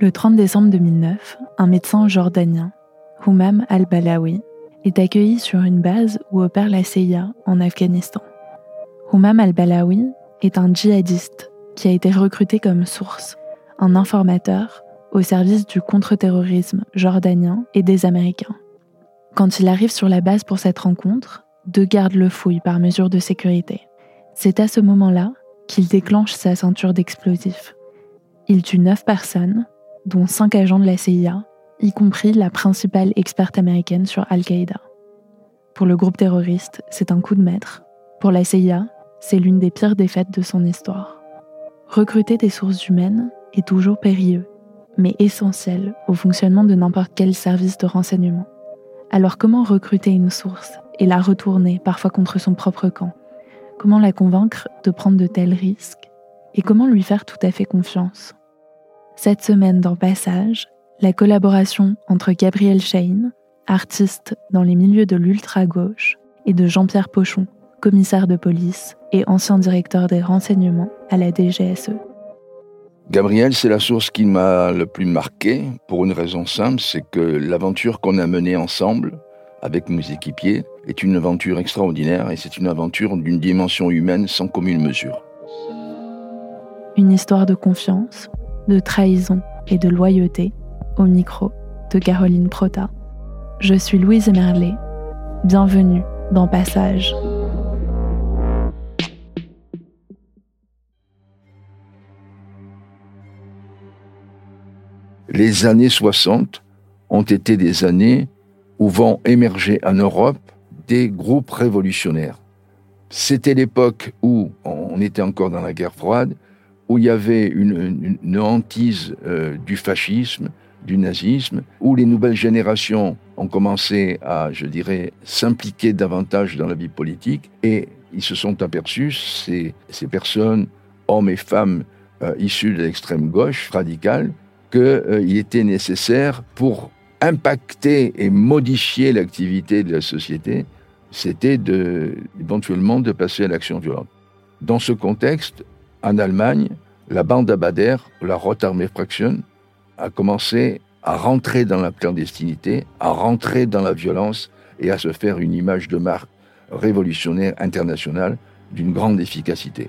Le 30 décembre 2009, un médecin jordanien, Humam al-Balawi, est accueilli sur une base où opère la CIA en Afghanistan. Humam al-Balawi est un djihadiste qui a été recruté comme source, un informateur au service du contre-terrorisme jordanien et des Américains. Quand il arrive sur la base pour cette rencontre, deux gardes le fouillent par mesure de sécurité. C'est à ce moment-là qu'il déclenche sa ceinture d'explosifs. Il tue neuf personnes dont cinq agents de la CIA, y compris la principale experte américaine sur Al-Qaïda. Pour le groupe terroriste, c'est un coup de maître. Pour la CIA, c'est l'une des pires défaites de son histoire. Recruter des sources humaines est toujours périlleux, mais essentiel au fonctionnement de n'importe quel service de renseignement. Alors comment recruter une source et la retourner parfois contre son propre camp? Comment la convaincre de prendre de tels risques? Et comment lui faire tout à fait confiance? Cette semaine dans Passage, la collaboration entre Gabriel Chahin, artiste dans les milieux de l'ultra-gauche, et de Jean-Pierre Pochon, commissaire de police et ancien directeur des renseignements à la DGSE. Gabriel, c'est la source qui m'a le plus marqué pour une raison simple, c'est que l'aventure qu'on a menée ensemble avec mes équipiers est une aventure extraordinaire et c'est une aventure d'une dimension humaine sans commune mesure. Une histoire de confiance, de trahison et de loyauté au micro de Caroline Prota. Je suis Louise Merlet. Bienvenue dans Passage. Les années 60 ont été des années où vont émerger en Europe des groupes révolutionnaires. C'était l'époque où on était encore dans la guerre froide, où il y avait une, hantise euh, du fascisme, du nazisme, où les nouvelles générations ont commencé à, je dirais, s'impliquer davantage dans la vie politique, et ils se sont aperçus, ces, personnes, hommes et femmes euh, issus de l'extrême gauche radicale, qu'il euh, était nécessaire pour impacter et modifier l'activité de la société, c'était éventuellement de passer à l'action violente. Dans ce contexte, en Allemagne, la bande Abader, la Rotarmee Fraction, a commencé à rentrer dans la clandestinité, à rentrer dans la violence et à se faire une image de marque révolutionnaire internationale d'une grande efficacité.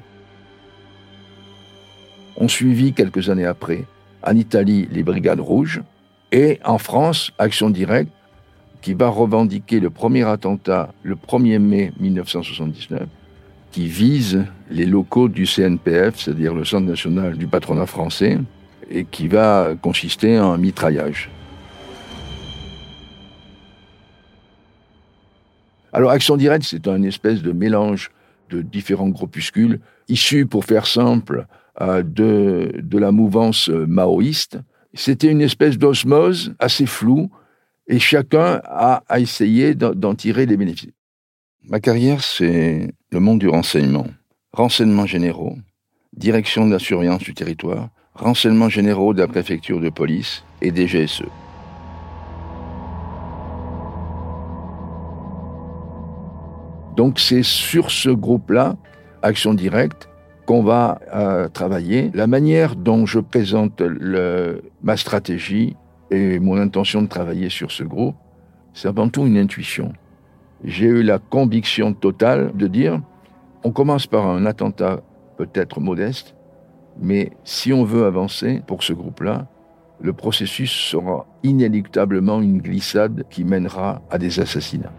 On suivit quelques années après, en Italie, les Brigades Rouges, et en France, Action Directe, qui va revendiquer le premier attentat le 1er mai 1979 qui vise les locaux du CNPF, c'est-à-dire le Centre national du patronat français, et qui va consister en mitraillage. Alors Action Directe, c'est un espèce de mélange de différents groupuscules, issus, pour faire simple, euh, de, de la mouvance maoïste. C'était une espèce d'osmose assez floue, et chacun a, a essayé d'en tirer les bénéfices. Ma carrière, c'est le monde du renseignement, renseignements généraux, direction de la surveillance du territoire, renseignements généraux de la préfecture de police et des GSE. Donc c'est sur ce groupe-là, Action Directe, qu'on va euh, travailler. La manière dont je présente ma stratégie et mon intention de travailler sur ce groupe, c'est avant tout une intuition. J'ai eu la conviction totale de dire, on commence par un attentat peut-être modeste, mais si on veut avancer pour ce groupe-là, le processus sera inéluctablement une glissade qui mènera à des assassinats.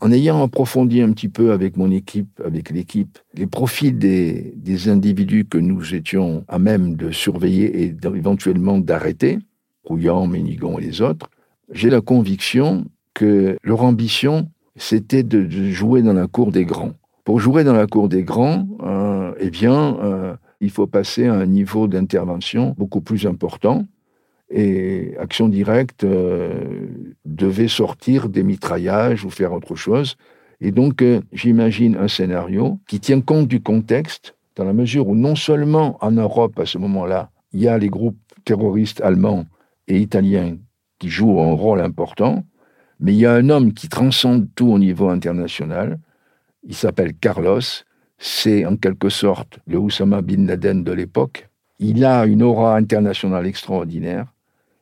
En ayant approfondi un petit peu avec mon équipe, avec l'équipe, les profils des, des, individus que nous étions à même de surveiller et éventuellement d'arrêter, Rouillant, Ménigon et les autres, j'ai la conviction que leur ambition, c'était de, jouer dans la cour des grands. Pour jouer dans la cour des grands, euh, eh bien, euh, il faut passer à un niveau d'intervention beaucoup plus important. Et Action Directe euh, devait sortir des mitraillages ou faire autre chose. Et donc, j'imagine un scénario qui tient compte du contexte, dans la mesure où non seulement en Europe, à ce moment-là, il y a les groupes terroristes allemands et italiens qui jouent un rôle important, mais il y a un homme qui transcende tout au niveau international. Il s'appelle Carlos. C'est en quelque sorte le Oussama bin Laden de l'époque. Il a une aura internationale extraordinaire.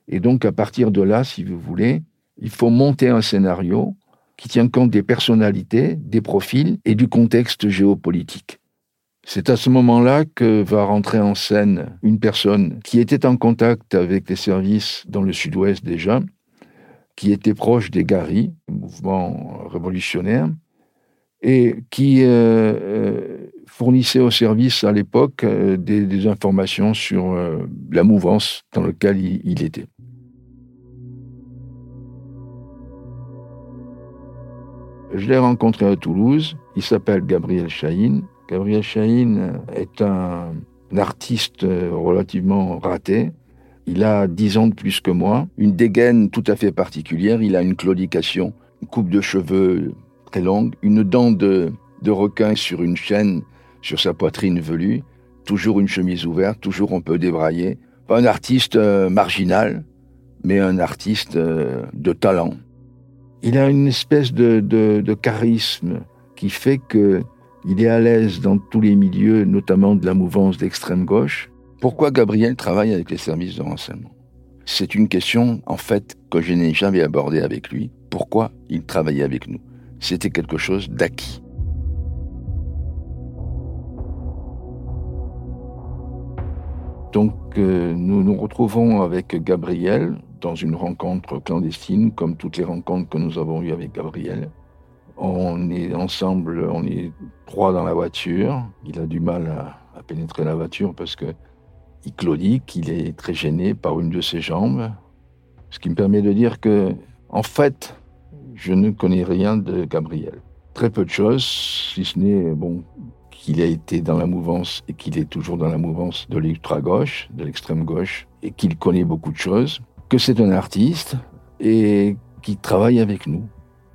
Et donc, à partir de là, si vous voulez, il faut monter un scénario qui tient compte des personnalités, des profils et du contexte géopolitique. C'est à ce moment-là que va rentrer en scène une personne qui était en contact avec les services dans le sud-ouest déjà, qui était proche des Gari, mouvement révolutionnaire, et qui euh, euh, fournissait aux services à l'époque euh, des, informations sur la mouvance dans laquelle il, était. Je l'ai rencontré à Toulouse. Il s'appelle Gabriel Chahine. Gabriel Chahine est un artiste relativement raté, il a 10 ans de plus que moi, une dégaine tout à fait particulière, il a une claudication, une coupe de cheveux très longue, une dent de, requin sur une chaîne sur sa poitrine velue, toujours une chemise ouverte, toujours un peu débraillé. Pas un artiste euh, marginal, mais un artiste euh, de talent. Il a une espèce de, de charisme qui fait que il est à l'aise dans tous les milieux, notamment de la mouvance d'extrême gauche. Pourquoi Gabriel travaille avec les services de renseignement? C'est une question, en fait, que je n'ai jamais abordée avec lui. Pourquoi il travaillait avec nous? C'était quelque chose d'acquis. Donc euh, nous nous retrouvons avec Gabriel dans une rencontre clandestine, comme toutes les rencontres que nous avons eues avec Gabriel. On est ensemble, on est trois dans la voiture. Il a du mal à, pénétrer la voiture parce que il claudit qu'il est très gêné par une de ses jambes, ce qui me permet de dire que, en fait, je ne connais rien de Gabriel. Très peu de choses, si ce n'est bon, qu'il a été dans la mouvance et qu'il est toujours dans la mouvance de l'ultra-gauche, de l'extrême gauche, et qu'il connaît beaucoup de choses, que c'est un artiste et qui travaille avec nous.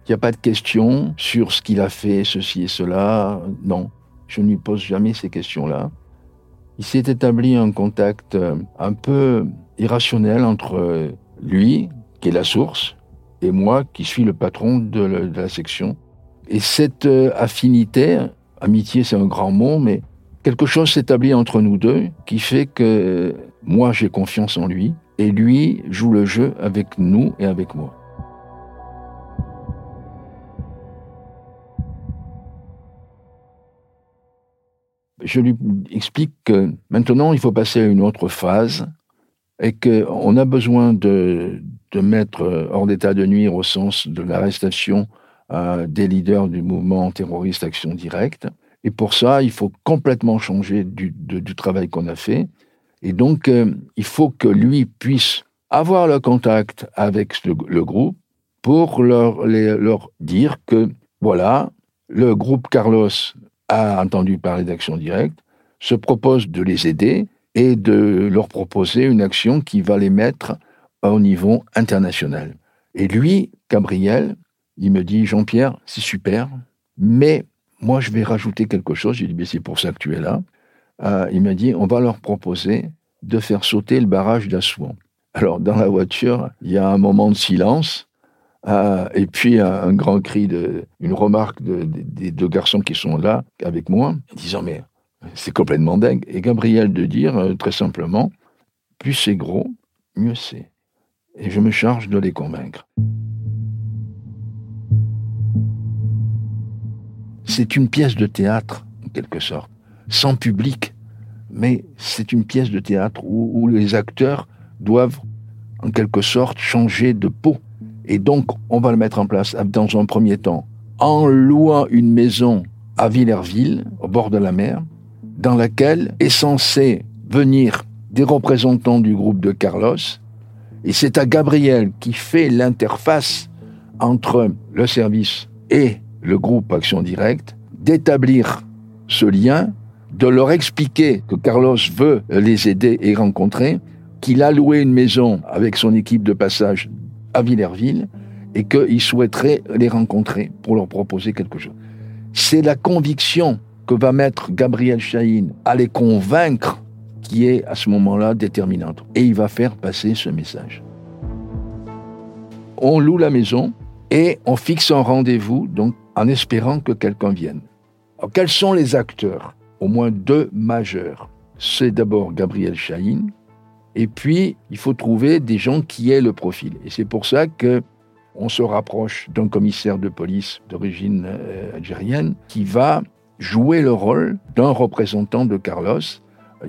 Il n'y a pas de questions sur ce qu'il a fait, ceci et cela. Non, je ne lui pose jamais ces questions-là il s'est établi un contact euh, un peu irrationnel entre euh, lui, qui est la source, et moi, qui suis le patron de, la section. Et cette euh, affinité, amitié c'est un grand mot, mais quelque chose s'établit entre nous deux qui fait que moi j'ai confiance en lui, et lui joue le jeu avec nous et avec moi. Je lui explique que maintenant, il faut passer à une autre phase et qu'on a besoin de, mettre hors d'état de nuire au sens de l'arrestation euh, des leaders du mouvement terroriste Action Directe. Et pour ça, il faut complètement changer du, travail qu'on a fait. Et donc, euh, il faut que lui puisse avoir le contact avec le, groupe pour leur dire que, voilà, le groupe Carlos a entendu parler d'action directe, se propose de les aider et de leur proposer une action qui va les mettre au niveau international. Et lui, Gabriel, il me dit, Jean-Pierre, c'est super, mais moi je vais rajouter quelque chose. J'ai dit, c'est pour ça que tu es là. Euh, il m'a dit, on va leur proposer de faire sauter le barrage d'Assouan. Alors, dans la voiture, il y a un moment de silence, euh, et puis un, grand cri, de, une remarque des deux garçons qui sont là avec moi, disant Mais c'est complètement dingue. Et Gabriel de dire euh, très simplement Plus c'est gros, mieux c'est. Et je me charge de les convaincre. C'est une pièce de théâtre, en quelque sorte, sans public, mais c'est une pièce de théâtre où, les acteurs doivent, en quelque sorte, changer de peau. Et donc, on va le mettre en place dans un premier temps en louant une maison à Villerville, au bord de la mer, dans laquelle est censé venir des représentants du groupe de Carlos. Et c'est à Gabriel qui fait l'interface entre le service et le groupe Action Directe d'établir ce lien, de leur expliquer que Carlos veut les aider et rencontrer, qu'il a loué une maison avec son équipe de passage à Villerville et qu'il souhaiterait les rencontrer pour leur proposer quelque chose. C'est la conviction que va mettre Gabriel Chahine à les convaincre qui est à ce moment-là déterminante. Et il va faire passer ce message. On loue la maison et on fixe un rendez-vous, donc en espérant que quelqu'un vienne. Quels sont les acteurs? Au moins deux majeurs. C'est d'abord Gabriel Chahine, et puis il faut trouver des gens qui aient le profil. Et c'est pour ça que on se rapproche d'un commissaire de police d'origine euh, algérienne qui va jouer le rôle d'un représentant de Carlos.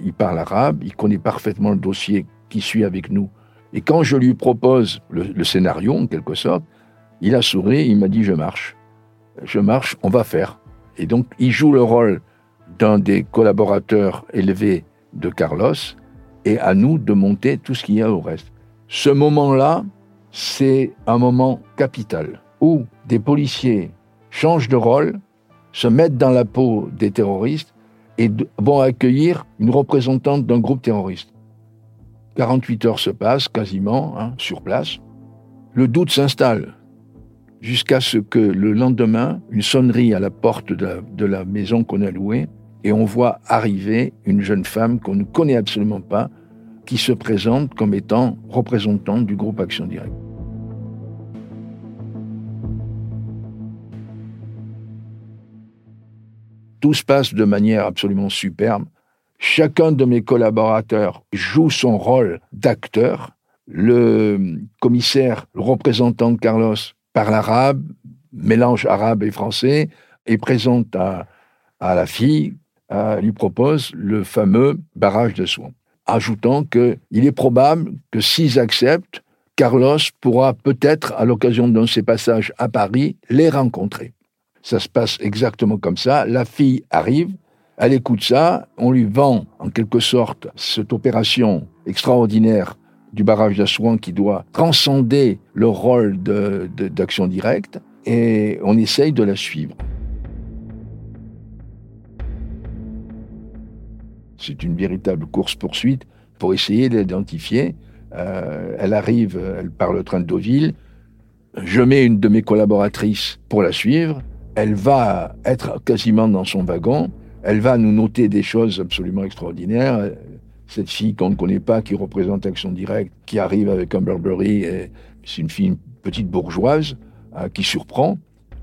Il parle arabe, il connaît parfaitement le dossier qui suit avec nous. Et quand je lui propose le, scénario, en quelque sorte, il a souri, il m'a dit je marche. Je marche, on va faire. Et donc il joue le rôle d'un des collaborateurs élevés de Carlos et à nous de monter tout ce qu'il y a au reste. Ce moment-là, c'est un moment capital où des policiers changent de rôle se mettent dans la peau des terroristes et vont accueillir une représentante d'un groupe terroriste. 48 heures se passent quasiment hein, sur place. Le doute s'installe jusqu'à ce que le lendemain, une sonnerie à la porte de la, de la maison qu'on a louée et on voit arriver une jeune femme qu'on ne connaît absolument pas qui se présente comme étant représentante du groupe Action Directe. Tout se passe de manière absolument superbe. Chacun de mes collaborateurs joue son rôle d'acteur. Le commissaire, le représentant de Carlos, parle arabe, mélange arabe et français, et présente à, la fille, lui propose le fameux barrage de soins, ajoutant qu'il est probable que s'ils acceptent, Carlos pourra peut-être, à l'occasion de ses passages à Paris, les rencontrer. Ça se passe exactement comme ça. La fille arrive, elle écoute ça, on lui vend en quelque sorte cette opération extraordinaire du barrage d'Assouan qui doit transcender le rôle d'action directe et on essaye de la suivre. C'est une véritable course-poursuite pour essayer d'identifier. Euh, elle arrive, elle part le train de Deauville. Je mets une de mes collaboratrices pour la suivre elle va être quasiment dans son wagon, elle va nous noter des choses absolument extraordinaires. Cette fille qu'on ne connaît pas, qui représente Action Directe, qui arrive avec un Burberry, c'est une fille, une petite bourgeoise, euh, qui surprend,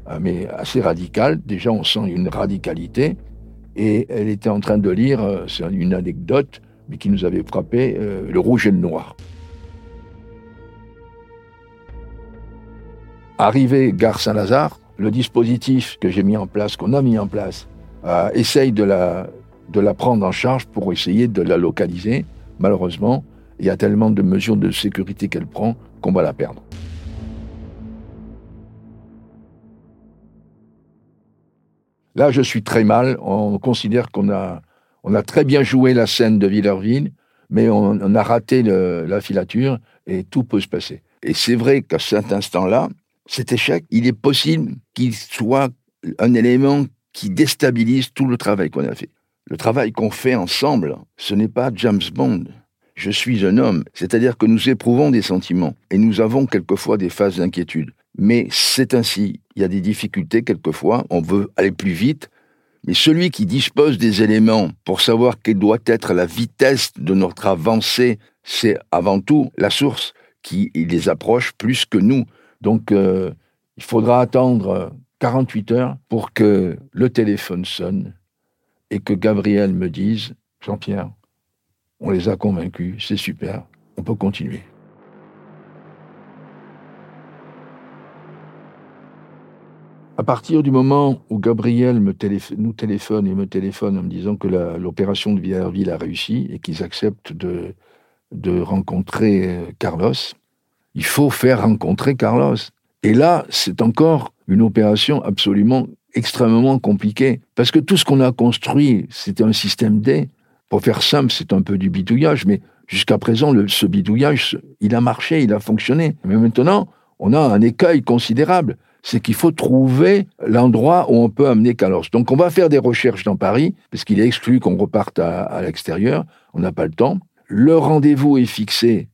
euh, mais assez radicale. Déjà, on sent une radicalité. Et elle était en train de lire, euh, c'est une anecdote, mais qui nous avait frappé, Le Rouge et le Noir. Arrivé gare Saint-Lazare, le dispositif que j'ai mis en place, qu'on a mis en place, euh, essaye de la, de la prendre en charge pour essayer de la localiser. Malheureusement, il y a tellement de mesures de sécurité qu'elle prend qu'on va la perdre. Là, je suis très mal. On considère qu'on a, on a très bien joué la scène de Villerville, mais on, on a raté la filature et tout peut se passer. Et c'est vrai qu'à cet instant-là, cet échec, il est possible qu'il soit un élément qui déstabilise tout le travail qu'on a fait. Le travail qu'on fait ensemble, ce n'est pas James Bond. Je suis un homme, c'est-à-dire que nous éprouvons des sentiments et nous avons quelquefois des phases d'inquiétude. Mais c'est ainsi, il y a des difficultés quelquefois, on veut aller plus vite, Mais celui qui dispose des éléments pour savoir quelle doit être la vitesse de notre avancée, c'est avant tout la source qui les approche plus que nous. Donc, euh, il faudra attendre 48 heures pour que le téléphone sonne et que Gabriel me dise Jean-Pierre, on les a convaincus, c'est super, on peut continuer. À partir du moment où Gabriel nous téléphone et me téléphone en me disant que l'opération de Villarville a réussi et qu'ils acceptent de, de rencontrer euh, Carlos, il faut faire rencontrer Carlos. Et là, c'est encore une opération absolument extrêmement compliquée. Parce que tout ce qu'on a construit, c'était un système D. Pour faire simple, c'est un peu du bidouillage, mais jusqu'à présent, ce bidouillage, il a marché, il a fonctionné. Mais maintenant, on a un écueil considérable. C'est qu'il faut trouver l'endroit où on peut amener Carlos. Donc, on va faire des recherches dans Paris, parce qu'il est exclu qu'on reparte à, à l'extérieur. On n'a pas le temps. Le rendez-vous est fixé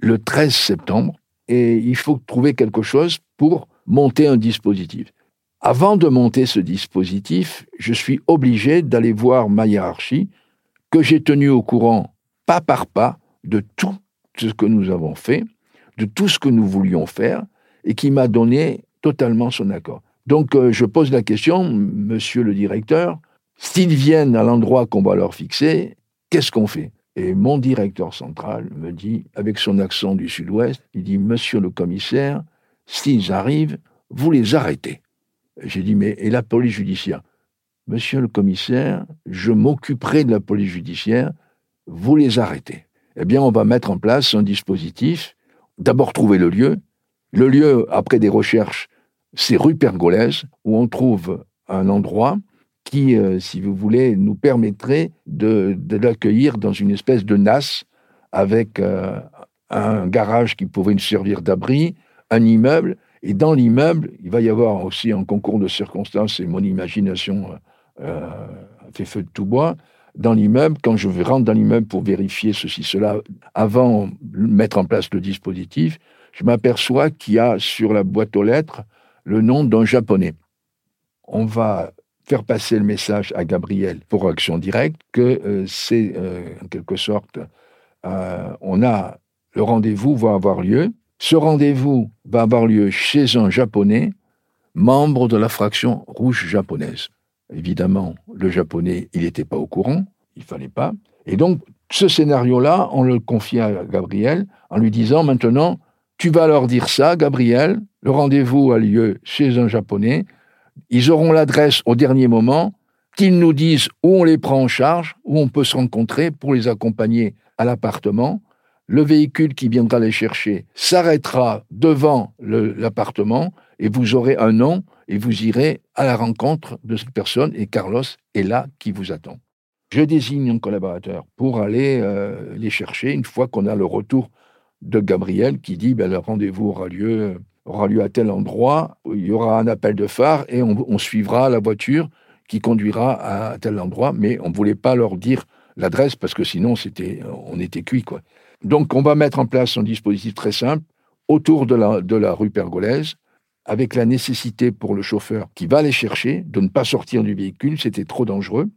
le 13 septembre et il faut trouver quelque chose pour monter un dispositif. Avant de monter ce dispositif, je suis obligé d'aller voir ma hiérarchie, que j'ai tenu au courant pas par pas de tout ce que nous avons fait, de tout ce que nous voulions faire, et qui m'a donné totalement son accord. Donc euh, je pose la question, monsieur le directeur, s'ils viennent à l'endroit qu'on va leur fixer, qu'est-ce qu'on fait? Et mon directeur central me dit, avec son accent du sud-ouest, il dit, Monsieur le commissaire, s'ils arrivent, vous les arrêtez. J'ai dit, mais et la police judiciaire? Monsieur le commissaire, je m'occuperai de la police judiciaire, vous les arrêtez. Eh bien, on va mettre en place un dispositif, d'abord trouver le lieu. Le lieu, après des recherches, c'est rue Pergolèse, où on trouve un endroit qui, euh, si vous voulez, nous permettrait de, l'accueillir dans une espèce de NAS avec euh, un garage qui pourrait nous servir d'abri, un immeuble, et dans l'immeuble, il va y avoir aussi un concours de circonstances, et mon imagination euh, fait feu de tout bois. Dans l'immeuble, quand je rentre dans l'immeuble pour vérifier ceci, cela, avant de mettre en place le dispositif, je m'aperçois qu'il y a sur la boîte aux lettres le nom d'un japonais. On va faire passer le message à Gabriel pour action directe que euh, c'est euh, en quelque sorte, euh, on a le rendez-vous va avoir lieu. Ce rendez-vous va avoir lieu chez un japonais, membre de la fraction rouge japonaise. Évidemment, le japonais, il n'était pas au courant, il fallait pas. Et donc, ce scénario-là, on le confie à Gabriel en lui disant maintenant, tu vas leur dire ça, Gabriel, le rendez-vous a lieu chez un japonais, ils auront l'adresse au dernier moment, qu'ils nous disent où on les prend en charge, où on peut se rencontrer pour les accompagner à l'appartement. Le véhicule qui viendra les chercher s'arrêtera devant l'appartement et vous aurez un nom et vous irez à la rencontre de cette personne et Carlos est là qui vous attend. Je désigne un collaborateur pour aller euh, les chercher une fois qu'on a le retour de Gabriel qui dit ben, le rendez-vous aura lieu aura lieu à tel endroit, il y aura un appel de phare et on, suivra la voiture qui conduira à tel endroit, mais on ne voulait pas leur dire l'adresse parce que sinon c'était, on était cuit. Quoi. Donc on va mettre en place un dispositif très simple autour de la, de la rue Pergolèse, avec la nécessité pour le chauffeur qui va les chercher de ne pas sortir du véhicule, c'était trop dangereux,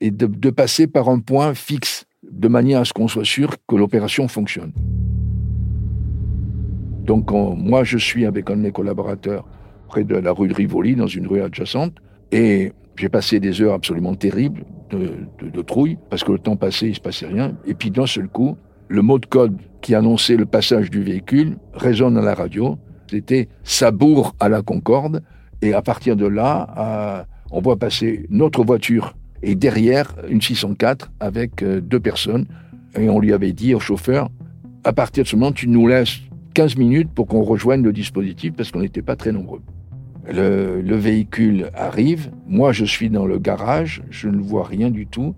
et de passer par un point fixe, de manière à ce qu'on soit sûr que l'opération fonctionne. Donc moi, je suis avec un de mes collaborateurs près de la rue de Rivoli, dans une rue adjacente, et j'ai passé des heures absolument terribles de, trouille, parce que le temps passé, il se passait rien. Et puis d'un seul coup, le mot de code qui annonçait le passage du véhicule résonne à la radio. C'était Sabour à la Concorde. Et à partir de là, euh, on voit passer notre voiture et derrière une 604 avec euh, deux personnes. Et on lui avait dit au chauffeur, à partir de ce moment, tu nous laisses 15 minutes pour qu'on rejoigne le dispositif parce qu'on n'était pas très nombreux. Le, véhicule arrive, moi je suis dans le garage, je ne vois rien du tout,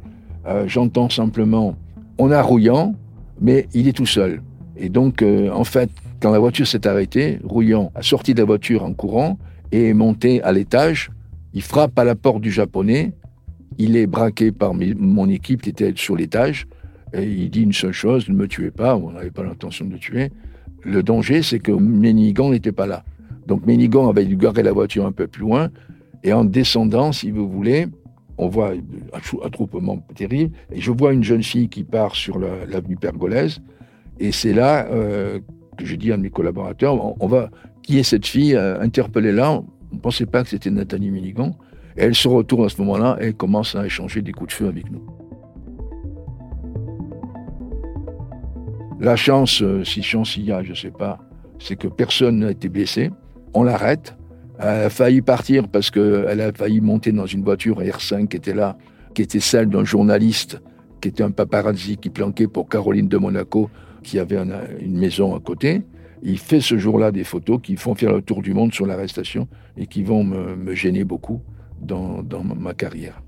euh, j'entends simplement on a Rouillant, mais il est tout seul. Et donc euh, en fait, quand la voiture s'est arrêtée, Rouillant a sorti de la voiture en courant et est monté à l'étage, il frappe à la porte du japonais, il est braqué par mon équipe qui était sur l'étage, et il dit une seule chose, ne me tuez pas, on n'avait pas l'intention de le tuer, le danger, c'est que Ménigan n'était pas là. Donc Ménigan avait dû garer la voiture un peu plus loin, et en descendant, si vous voulez, on voit un attroupement terrible, et je vois une jeune fille qui part sur l'avenue Pergolèse, et c'est là euh, que je dis à mes collaborateurs, on, va, qui est cette fille, euh, interpellée-la, on ne pensait pas que c'était Nathalie Milligan, et elle se retourne à ce moment-là, et commence à échanger des coups de feu avec nous. La chance, euh, si chance il y a, je ne sais pas, c'est que personne n'a été blessé. On l'arrête, elle a failli partir parce qu'elle a failli monter dans une voiture R5 qui était là, qui était celle d'un journaliste, qui était un paparazzi qui planquait pour Caroline de Monaco, qui avait une maison à côté. Il fait ce jour-là des photos qui font faire le tour du monde sur l'arrestation et qui vont me, gêner beaucoup dans, ma carrière.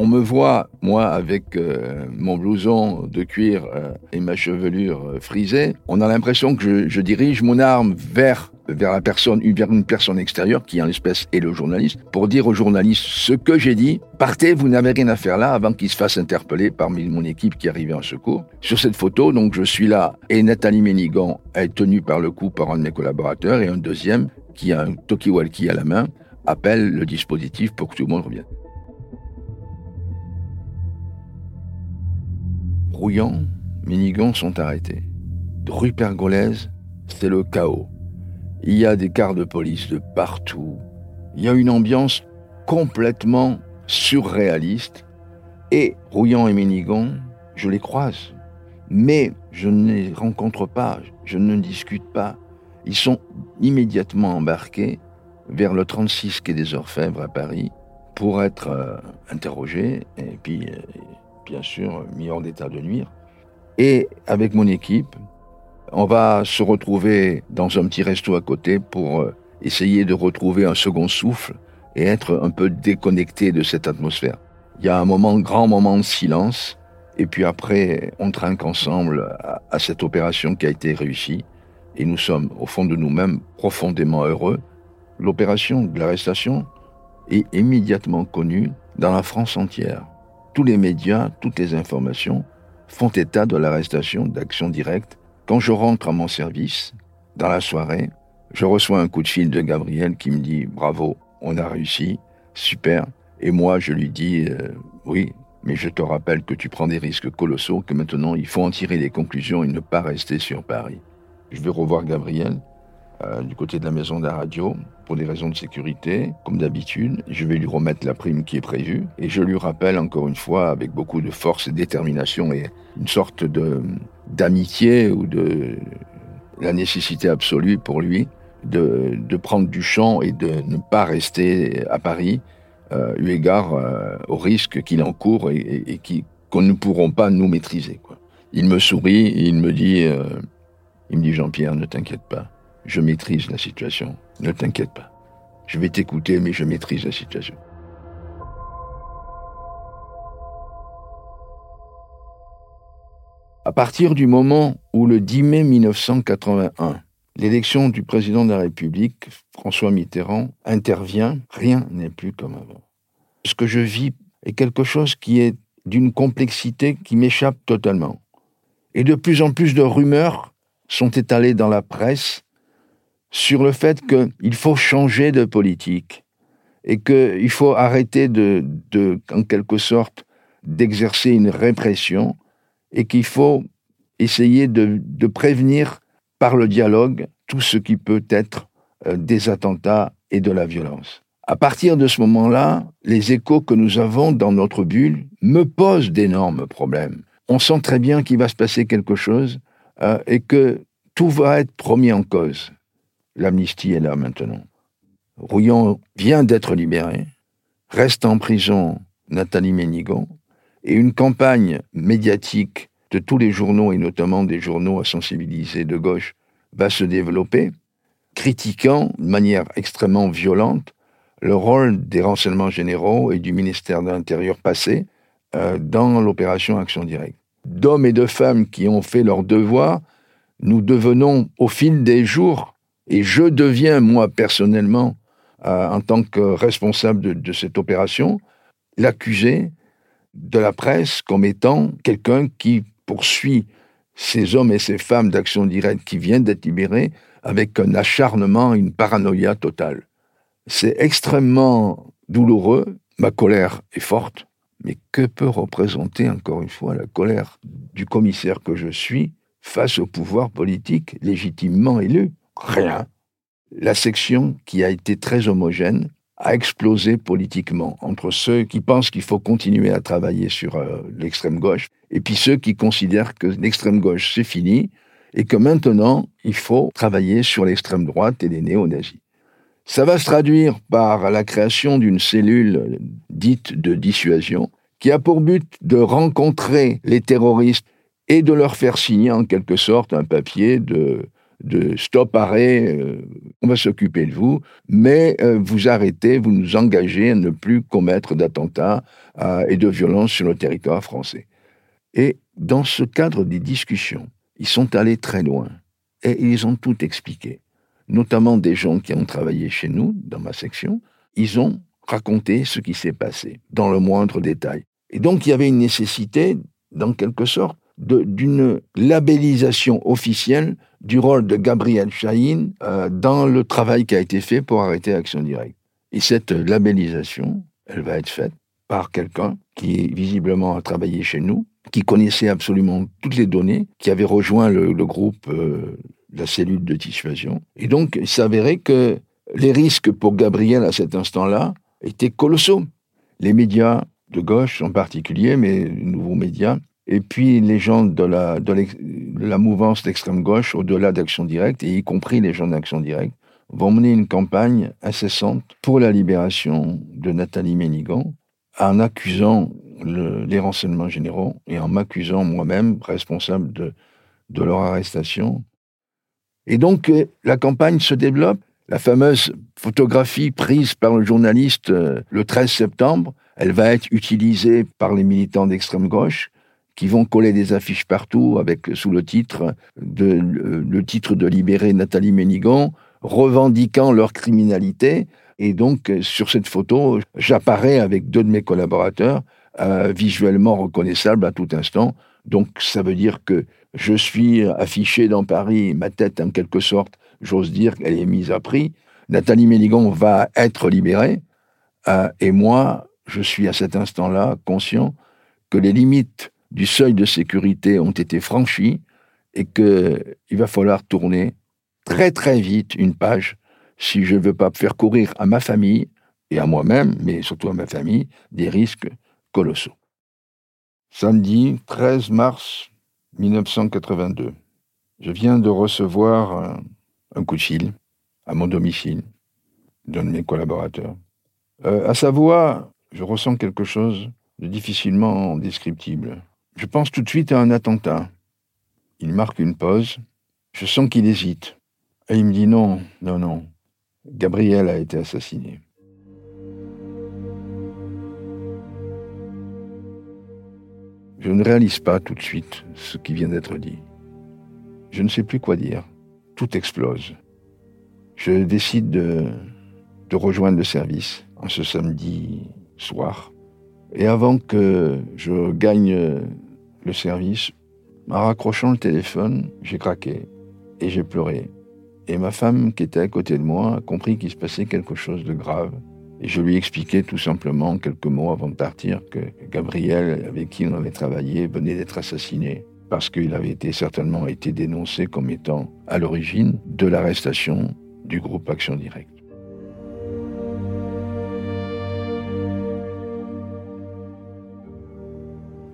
On me voit, moi, avec euh, mon blouson de cuir euh, et ma chevelure euh, frisée. On a l'impression que je, dirige mon arme vers une personne extérieure, qui en l'espèce est le journaliste, pour dire au journaliste ce que j'ai dit. Partez, vous n'avez rien à faire là avant qu'il se fasse interpeller par mon équipe qui arrivait en secours. Sur cette photo, donc, je suis là et Nathalie Ménigan est tenue par le cou par un de mes collaborateurs et un deuxième, qui a un talkie-walkie à la main, appelle le dispositif pour que tout le monde revienne. Rouillant, Ménigan sont arrêtés. Rue Pergolèse, c'est le chaos. Il y a des quarts de police de partout. Il y a une ambiance complètement surréaliste. Et Rouillant et Ménigon, je les croise. Mais je ne les rencontre pas, je ne discute pas. Ils sont immédiatement embarqués vers le 36 quai des Orfèvres à Paris pour être euh, interrogés et puis, euh, bien sûr, mis hors d'état de nuire. Et avec mon équipe, on va se retrouver dans un petit resto à côté pour euh, essayer de retrouver un second souffle et être un peu déconnecté de cette atmosphère. Il y a un moment, grand moment de silence, et puis après, on trinque ensemble à, cette opération qui a été réussie, et nous sommes, au fond de nous-mêmes, profondément heureux. L'opération de l'arrestation est immédiatement connue dans la France entière. Tous les médias, toutes les informations font état de l'arrestation d'Action Directe quand je rentre à mon service, dans la soirée, je reçois un coup de fil de Gabriel qui me dit Bravo, on a réussi, super. Et moi, je lui dis euh, Oui, mais je te rappelle que tu prends des risques colossaux, que maintenant il faut en tirer les conclusions et ne pas rester sur Paris. Je vais revoir Gabriel euh, du côté de la maison de la radio pour des raisons de sécurité, comme d'habitude. Je vais lui remettre la prime qui est prévue et je lui rappelle encore une fois avec beaucoup de force et détermination et une sorte de d'amitié ou de la nécessité absolue pour lui de, de, prendre du champ et de ne pas rester à Paris euh, eu égard euh, au risque qu'il encourt et, qui qu'on ne pourront pas nous maîtriser. Il me sourit et il me dit, euh, il me dit Jean-Pierre, ne t'inquiète pas, je maîtrise la situation, ne t'inquiète pas. Je vais t'écouter, mais je maîtrise la situation. À partir du moment où le 10 mai 1981, l'élection du président de la République, François Mitterrand, intervient, rien n'est plus comme avant. Ce que je vis est quelque chose qui est d'une complexité qui m'échappe totalement. Et de plus en plus de rumeurs sont étalées dans la presse sur le fait qu'il faut changer de politique et qu'il faut arrêter de, en quelque sorte, d'exercer une répression et qu'il faut essayer de, de, prévenir par le dialogue tout ce qui peut être euh, des attentats et de la violence. À partir de ce moment-là, les échos que nous avons dans notre bulle me posent d'énormes problèmes. On sent très bien qu'il va se passer quelque chose euh, et que tout va être promis en cause. L'amnistie est là maintenant. Rouillon vient d'être libéré, reste en prison Nathalie Ménigon, et une campagne médiatique de tous les journaux, et notamment des journaux à sensibiliser de gauche, va se développer, critiquant de manière extrêmement violente le rôle des renseignements généraux et du ministère de l'Intérieur passé euh, dans l'opération Action Directe. D'hommes et de femmes qui ont fait leur devoir, nous devenons au fil des jours, et je deviens moi personnellement, euh, en tant que responsable de, de cette opération, l'accusé de la presse comme étant quelqu'un qui poursuit ces hommes et ces femmes d'action directe qui viennent d'être libérés avec un acharnement, une paranoïa totale. C'est extrêmement douloureux, ma colère est forte, mais que peut représenter encore une fois la colère du commissaire que je suis face au pouvoir politique légitimement élu? Rien. La section, qui a été très homogène, a explosé politiquement entre ceux qui pensent qu'il faut continuer à travailler sur euh, l'extrême gauche et puis ceux qui considèrent que l'extrême gauche c'est fini et que maintenant il faut travailler sur l'extrême droite et les néo-nazis. Ça va se traduire par la création d'une cellule dite de dissuasion qui a pour but de rencontrer les terroristes et de leur faire signer en quelque sorte un papier de, de stop arrêt, euh, on va s'occuper de vous, mais euh, vous arrêtez, vous nous engagez à ne plus commettre d'attentats euh, et de violences sur le territoire français. Et dans ce cadre des discussions, ils sont allés très loin et ils ont tout expliqué, notamment des gens qui ont travaillé chez nous, dans ma section, ils ont raconté ce qui s'est passé, dans le moindre détail. Et donc il y avait une nécessité, dans quelque sorte, d'une labellisation officielle du rôle de Gabriel Chahine euh, dans le travail qui a été fait pour arrêter Action Directe. Et cette labellisation, elle va être faite par quelqu'un qui visiblement a travaillé chez nous, qui connaissait absolument toutes les données, qui avait rejoint le, groupe, euh, la cellule de dissuasion. Et donc, il s'avérait que les risques pour Gabriel à cet instant-là étaient colossaux. Les médias de gauche en particulier, mais les nouveaux médias, et puis les gens de la, mouvance d'extrême gauche, au-delà d'Action Directe, et y compris les gens d'Action Directe, vont mener une campagne incessante pour la libération de Nathalie Ménigan, en accusant les renseignements généraux et en m'accusant moi-même responsable de, de leur arrestation. Et donc euh, la campagne se développe. La fameuse photographie prise par le journaliste euh, le 13 septembre, elle va être utilisée par les militants d'extrême gauche qui vont coller des affiches partout avec sous le titre de le titre de libérer Nathalie Ménigon, revendiquant leur criminalité. Et donc sur cette photo, j'apparais avec deux de mes collaborateurs, euh, visuellement reconnaissables à tout instant. Donc ça veut dire que je suis affiché dans Paris, ma tête en quelque sorte, j'ose dire qu'elle est mise à prix. Nathalie Ménigon va être libérée, euh, et moi, je suis à cet instant-là conscient que les limites du seuil de sécurité ont été franchis et qu'il va falloir tourner très très vite une page si je ne veux pas faire courir à ma famille et à moi-même, mais surtout à ma famille, des risques colossaux. Samedi 13 mars 1982. Je viens de recevoir un, coup de fil à mon domicile d'un de mes collaborateurs. Euh, à sa voix, je ressens quelque chose de difficilement descriptible. Je pense tout de suite à un attentat. Il marque une pause. Je sens qu'il hésite. Et il me dit non, non, non. Gabriel a été assassiné. Je ne réalise pas tout de suite ce qui vient d'être dit. Je ne sais plus quoi dire. Tout explose. Je décide de, de rejoindre le service en ce samedi soir. Et avant que je gagne le service. En raccrochant le téléphone, j'ai craqué et j'ai pleuré. Et ma femme, qui était à côté de moi, a compris qu'il se passait quelque chose de grave. Et je lui ai expliqué tout simplement, quelques mots avant de partir, que Gabriel, avec qui on avait travaillé, venait d'être assassiné parce qu'il avait certainement été dénoncé comme étant à l'origine de l'arrestation du groupe Action Directe.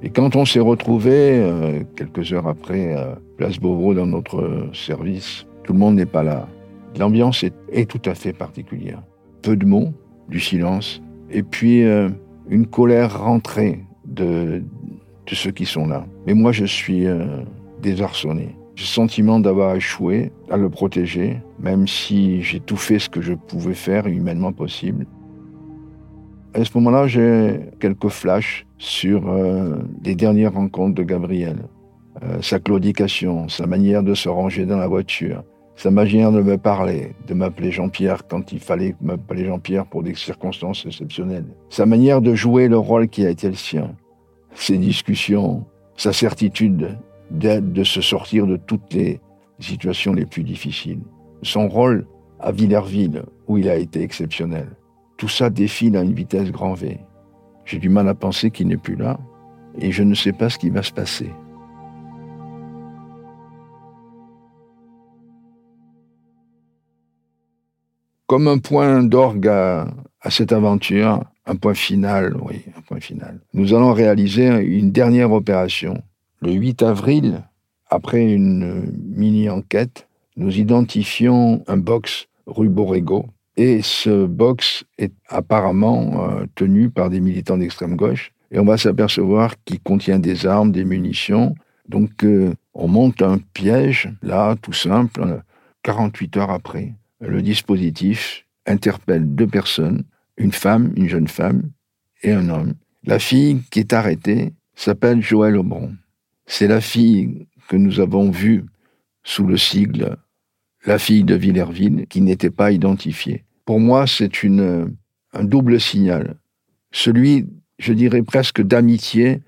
Et quand on s'est retrouvé euh, quelques heures après à Place Beauvau dans notre service, tout le monde n'est pas là. L'ambiance est, tout à fait particulière. Peu de mots, du silence, et puis euh, une colère rentrée de, de ceux qui sont là. Mais moi, je suis euh, désarçonné. J'ai le sentiment d'avoir échoué à le protéger, même si j'ai tout fait ce que je pouvais faire humainement possible. À ce moment-là, j'ai quelques flashs sur euh, les dernières rencontres de Gabriel. Euh, sa claudication, sa manière de se ranger dans la voiture, sa manière de me parler, de m'appeler Jean-Pierre quand il fallait m'appeler Jean-Pierre pour des circonstances exceptionnelles, sa manière de jouer le rôle qui a été le sien, ses discussions, sa certitude d'aide de se sortir de toutes les situations les plus difficiles, son rôle à Villerville où il a été exceptionnel. Tout ça défile à une vitesse grand V. J'ai du mal à penser qu'il n'est plus là et je ne sais pas ce qui va se passer. Comme un point d'orgue à, cette aventure, un point final, oui, un point final. Nous allons réaliser une dernière opération. Le 8 avril, après une mini-enquête, nous identifions un box rue Borrego. Et ce box est apparemment euh, tenu par des militants d'extrême gauche. Et on va s'apercevoir qu'il contient des armes, des munitions. Donc euh, on monte un piège, là, tout simple. 48 heures après, le dispositif interpelle deux personnes, une femme, une jeune femme, et un homme. La fille qui est arrêtée s'appelle Joël Aubron. C'est la fille que nous avons vue sous le sigle la fille de Villerville, qui n'était pas identifiée. Pour moi, c'est une, un double signal. Celui, je dirais presque d'amitié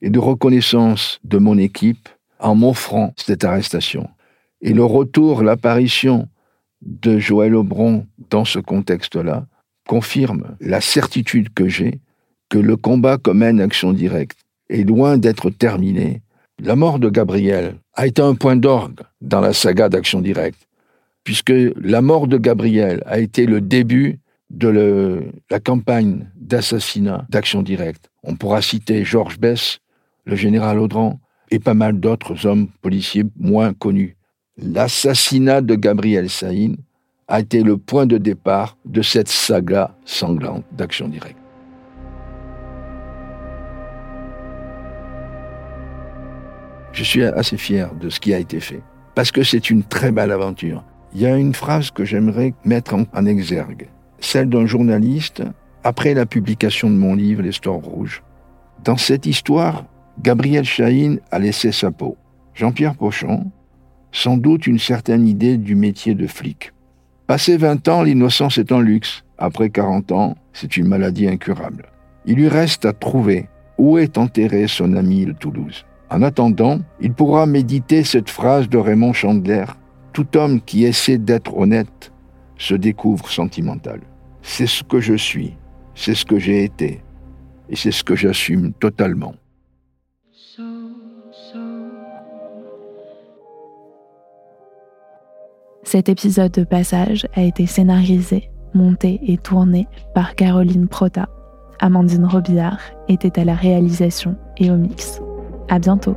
et de reconnaissance de mon équipe en m'offrant cette arrestation. Et le retour, l'apparition de Joël Aubron dans ce contexte-là confirme la certitude que j'ai que le combat comme mène Action Directe est loin d'être terminé. La mort de Gabriel a été un point d'orgue dans la saga d'Action Directe puisque la mort de Gabriel a été le début de la campagne d'assassinat d'Action Directe. On pourra citer Georges Bess, le général Audran, et pas mal d'autres hommes policiers moins connus. L'assassinat de Gabriel Saïn a été le point de départ de cette saga sanglante d'Action Directe. Je suis assez fier de ce qui a été fait, parce que c'est une très belle aventure. Il y a une phrase que j'aimerais mettre en, exergue, celle d'un journaliste après la publication de mon livre Les Stores Rouges. Dans cette histoire, Gabriel Chahine a laissé sa peau. Jean-Pierre Pochon, sans doute une certaine idée du métier de flic. Passé 20 ans, l'innocence est un luxe. Après 40 ans, c'est une maladie incurable. Il lui reste à trouver où est enterré son ami de Toulouse. En attendant, il pourra méditer cette phrase de Raymond Chandler tout homme qui essaie d'être honnête se découvre sentimental. C'est ce que je suis, c'est ce que j'ai été, et c'est ce que j'assume totalement. Cet épisode de passage a été scénarisé, monté et tourné par Caroline Prota. Amandine Robillard était à la réalisation et au mix. À bientôt.